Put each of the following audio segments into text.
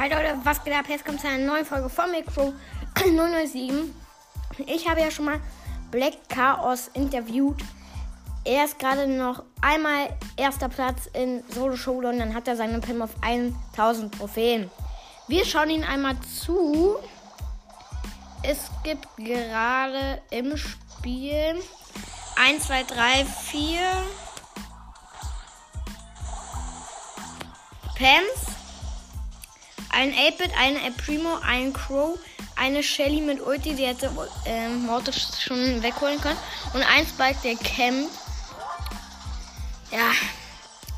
Hi Leute, was geht ab? Jetzt kommt zu einer neuen Folge von Micro 007. Ich habe ja schon mal Black Chaos interviewt. Er ist gerade noch einmal erster Platz in Solo Showdown, dann hat er seine Pim auf 1000 Trophäen. Wir schauen ihn einmal zu. Es gibt gerade im Spiel 1, 2, 3, 4 Pams, ein 8-Bit, eine El Primo, ein Crow, eine Shelly mit Ulti, die hätte äh, Mortis schon wegholen können. Und ein Spike, der campt. Ja.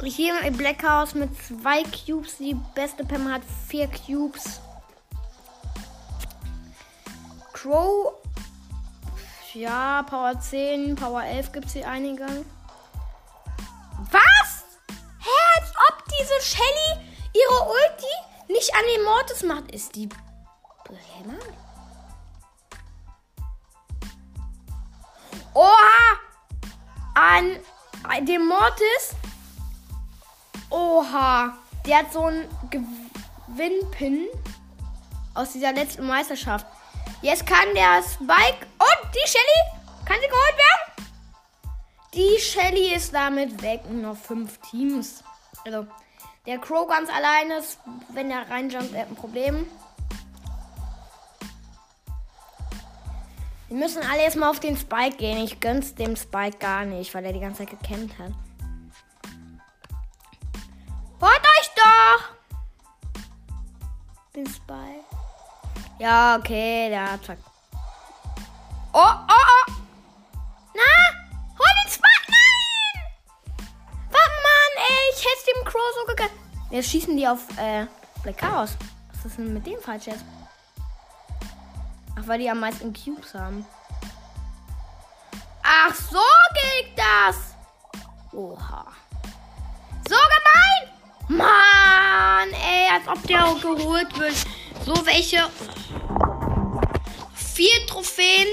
Hier im Black House mit zwei Cubes. Die beste Pam hat vier Cubes. Crow. Ja, Power 10, Power 11 gibt es hier einige. Was? Hä, als ob diese Shelly ihre Ulti nicht an den Mortis macht. Ist die behämmert? Oha! An, an dem Mortis. Oha. Der hat so einen Gewinnpin aus dieser letzten Meisterschaft. Jetzt kann der Spike und die Shelly. Kann sie geholt werden? Die Shelly ist damit weg. Noch fünf Teams. Also, der Crow ganz alleine ist, wenn er reinjumpt, er hat ein Problem. Wir müssen alle erstmal auf den Spike gehen. Ich gönn's dem Spike gar nicht, weil er die ganze Zeit gekämpft hat. Holt euch doch! Den Spike. Ja, okay, der hat zack. Oh, oh, oh! Na! Hol den Spike! Nein! Was, Mann, ey, ich hätte dem Crow so gegönnt. Jetzt schießen die auf äh, Black Chaos. Was ist denn mit dem falsch jetzt? Ach, weil die am meisten Cubes haben. Ach, so geht das. Oha. So gemein. Mann, ey, als ob der auch geholt wird. So welche. Vier Trophäen.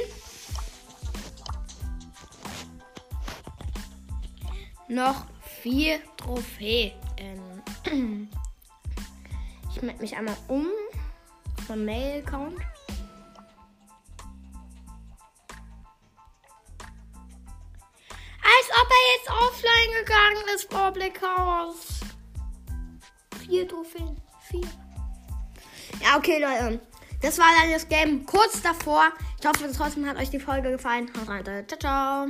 Noch vier Trophäen. Ich melde mich einmal um. Mein Mail-Account. Als ob er jetzt offline gegangen ist, Black House. Vier Trophäen. Vier. Ja, okay, Leute. Das war dann das Game kurz davor. Ich hoffe, trotzdem hat euch die Folge gefallen. Haut rein. Ciao, ciao.